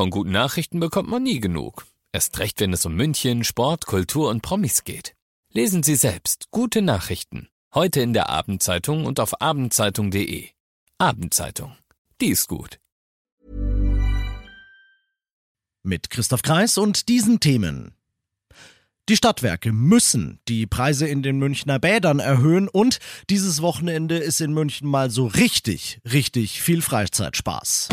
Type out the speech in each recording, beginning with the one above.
Von guten Nachrichten bekommt man nie genug. Erst recht, wenn es um München, Sport, Kultur und Promis geht. Lesen Sie selbst gute Nachrichten. Heute in der Abendzeitung und auf abendzeitung.de. Abendzeitung. Die ist gut. Mit Christoph Kreis und diesen Themen. Die Stadtwerke müssen die Preise in den Münchner Bädern erhöhen und dieses Wochenende ist in München mal so richtig, richtig viel Freizeitspaß.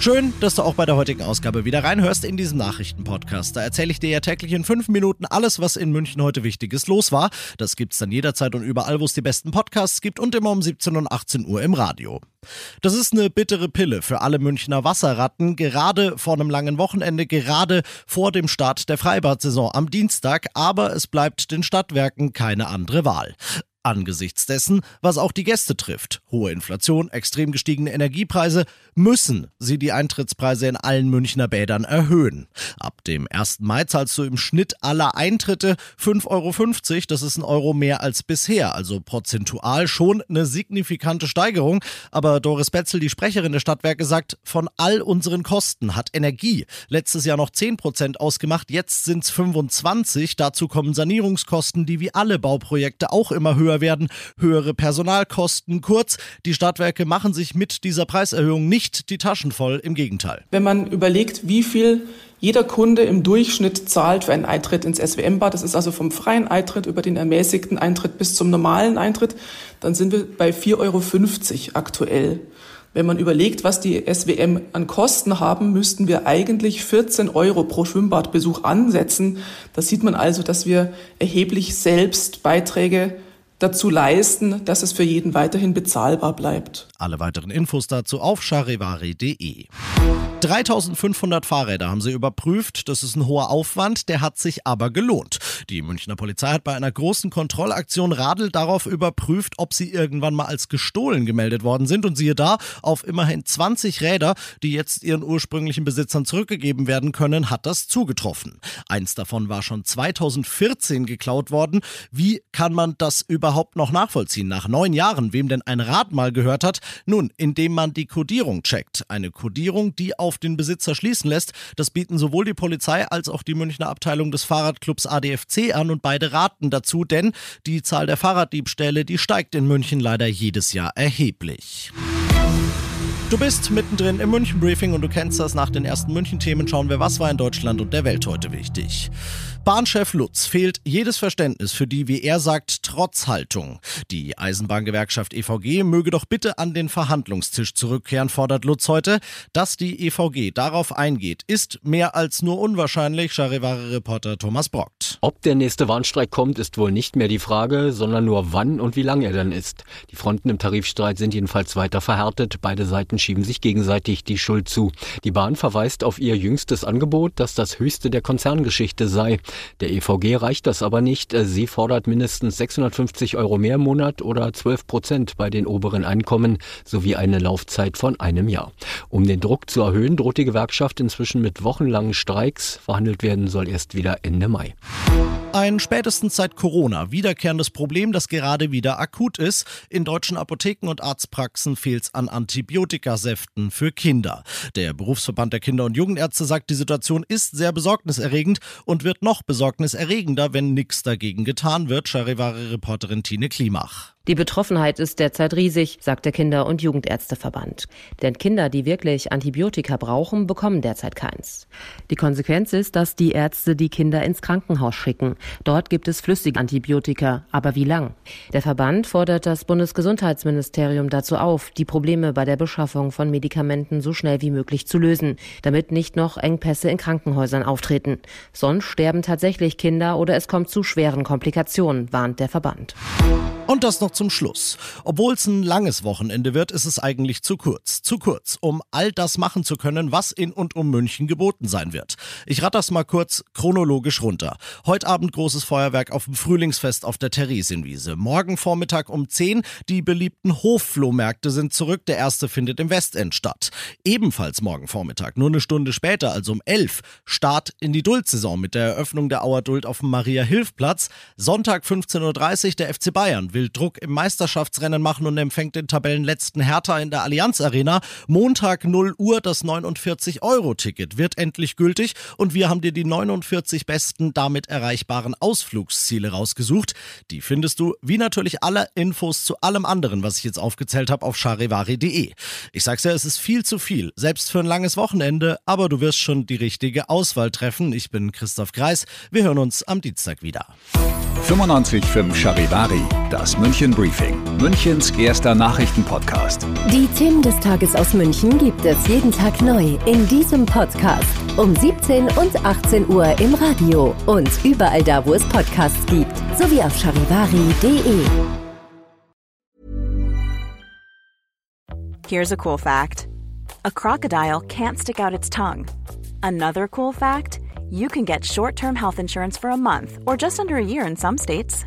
Schön, dass du auch bei der heutigen Ausgabe wieder reinhörst in diesem Nachrichtenpodcast. Da erzähle ich dir ja täglich in fünf Minuten alles, was in München heute Wichtiges los war. Das gibt's dann jederzeit und überall, wo es die besten Podcasts gibt und immer um 17 und 18 Uhr im Radio. Das ist eine bittere Pille für alle Münchner Wasserratten, gerade vor einem langen Wochenende, gerade vor dem Start der Freibad-Saison am Dienstag, aber es bleibt den Stadtwerken keine andere Wahl angesichts dessen, was auch die Gäste trifft. Hohe Inflation, extrem gestiegene Energiepreise, müssen sie die Eintrittspreise in allen Münchner Bädern erhöhen. Ab dem 1. Mai zahlst du im Schnitt aller Eintritte 5,50 Euro. Das ist ein Euro mehr als bisher, also prozentual schon eine signifikante Steigerung. Aber Doris Betzel, die Sprecherin der Stadtwerke, sagt, von all unseren Kosten hat Energie letztes Jahr noch 10 Prozent ausgemacht, jetzt sind es 25. Dazu kommen Sanierungskosten, die wie alle Bauprojekte auch immer höher werden, höhere Personalkosten. Kurz, die Stadtwerke machen sich mit dieser Preiserhöhung nicht die Taschen voll, im Gegenteil. Wenn man überlegt, wie viel jeder Kunde im Durchschnitt zahlt für einen Eintritt ins SWM-Bad, das ist also vom freien Eintritt über den ermäßigten Eintritt bis zum normalen Eintritt, dann sind wir bei 4,50 Euro aktuell. Wenn man überlegt, was die SWM an Kosten haben, müssten wir eigentlich 14 Euro pro Schwimmbadbesuch ansetzen. Da sieht man also, dass wir erheblich selbst Beiträge dazu leisten, dass es für jeden weiterhin bezahlbar bleibt. Alle weiteren Infos dazu auf charivari.de. 3500 Fahrräder haben sie überprüft. Das ist ein hoher Aufwand, der hat sich aber gelohnt. Die Münchner Polizei hat bei einer großen Kontrollaktion Radl darauf überprüft, ob sie irgendwann mal als gestohlen gemeldet worden sind. Und siehe da, auf immerhin 20 Räder, die jetzt ihren ursprünglichen Besitzern zurückgegeben werden können, hat das zugetroffen. Eins davon war schon 2014 geklaut worden. Wie kann man das überhaupt noch nachvollziehen? Nach neun Jahren, wem denn ein Rad mal gehört hat? Nun, indem man die Kodierung checkt. Eine Kodierung, die auf den Besitzer schließen lässt. Das bieten sowohl die Polizei als auch die Münchner Abteilung des Fahrradclubs ADFC an und beide raten dazu, denn die Zahl der Fahrraddiebstähle, die steigt in München leider jedes Jahr erheblich. Du bist mittendrin im München Briefing und du kennst das. Nach den ersten München-Themen schauen wir, was war in Deutschland und der Welt heute wichtig. Bahnchef Lutz fehlt jedes Verständnis für die, wie er sagt, Trotzhaltung. Die Eisenbahngewerkschaft EVG möge doch bitte an den Verhandlungstisch zurückkehren, fordert Lutz heute. Dass die EVG darauf eingeht, ist mehr als nur unwahrscheinlich, Charivari-Reporter Thomas Brockt. Ob der nächste Warnstreik kommt, ist wohl nicht mehr die Frage, sondern nur wann und wie lang er dann ist. Die Fronten im Tarifstreit sind jedenfalls weiter verhärtet. Beide Seiten schieben sich gegenseitig die Schuld zu. Die Bahn verweist auf ihr jüngstes Angebot, das das höchste der Konzerngeschichte sei. Der EVG reicht das aber nicht. Sie fordert mindestens 650 Euro mehr im Monat oder 12 Prozent bei den oberen Einkommen sowie eine Laufzeit von einem Jahr. Um den Druck zu erhöhen, droht die Gewerkschaft inzwischen mit wochenlangen Streiks. Verhandelt werden soll erst wieder Ende Mai. Ein spätestens seit Corona wiederkehrendes Problem, das gerade wieder akut ist. In deutschen Apotheken und Arztpraxen fehlt es an Antibiotikasäften für Kinder. Der Berufsverband der Kinder- und Jugendärzte sagt, die Situation ist sehr besorgniserregend und wird noch besorgniserregender, wenn nichts dagegen getan wird, Charivari-Reporterin Tine Klimach. Die Betroffenheit ist derzeit riesig, sagt der Kinder- und Jugendärzteverband. Denn Kinder, die wirklich Antibiotika brauchen, bekommen derzeit keins. Die Konsequenz ist, dass die Ärzte die Kinder ins Krankenhaus schicken. Dort gibt es flüssige Antibiotika. Aber wie lang? Der Verband fordert das Bundesgesundheitsministerium dazu auf, die Probleme bei der Beschaffung von Medikamenten so schnell wie möglich zu lösen, damit nicht noch Engpässe in Krankenhäusern auftreten. Sonst sterben tatsächlich Kinder oder es kommt zu schweren Komplikationen, warnt der Verband. Und das noch zum Schluss. Obwohl es ein langes Wochenende wird, ist es eigentlich zu kurz. Zu kurz, um all das machen zu können, was in und um München geboten sein wird. Ich rate das mal kurz chronologisch runter. Heute Abend großes Feuerwerk auf dem Frühlingsfest auf der Theresienwiese. Morgen Vormittag um 10 die beliebten Hofflohmärkte sind zurück. Der erste findet im Westend statt. Ebenfalls morgen Vormittag, nur eine Stunde später, also um 11, Start in die Duldsaison mit der Eröffnung der Auer Duld auf dem Maria-Hilf-Platz. Sonntag 15.30 Uhr der FC Bayern will Druck im Meisterschaftsrennen machen und empfängt den Tabellenletzten Hertha in der Allianz Arena. Montag 0 Uhr das 49-Euro-Ticket wird endlich gültig und wir haben dir die 49 besten damit erreichbaren Ausflugsziele rausgesucht. Die findest du, wie natürlich alle Infos zu allem anderen, was ich jetzt aufgezählt habe, auf charivari.de. Ich sag's ja, es ist viel zu viel, selbst für ein langes Wochenende, aber du wirst schon die richtige Auswahl treffen. Ich bin Christoph Kreis. Wir hören uns am Dienstag wieder. 95.5 Charivari, das München Briefing, Münchens erster Nachrichtenpodcast. Die Themen des Tages aus München gibt es jeden Tag neu in diesem Podcast. Um 17 und 18 Uhr im Radio und überall da, wo es Podcasts gibt, sowie auf charivari.de. Here's a cool fact: A crocodile can't stick out its tongue. Another cool fact: you can get short-term health insurance for a month or just under a year in some states.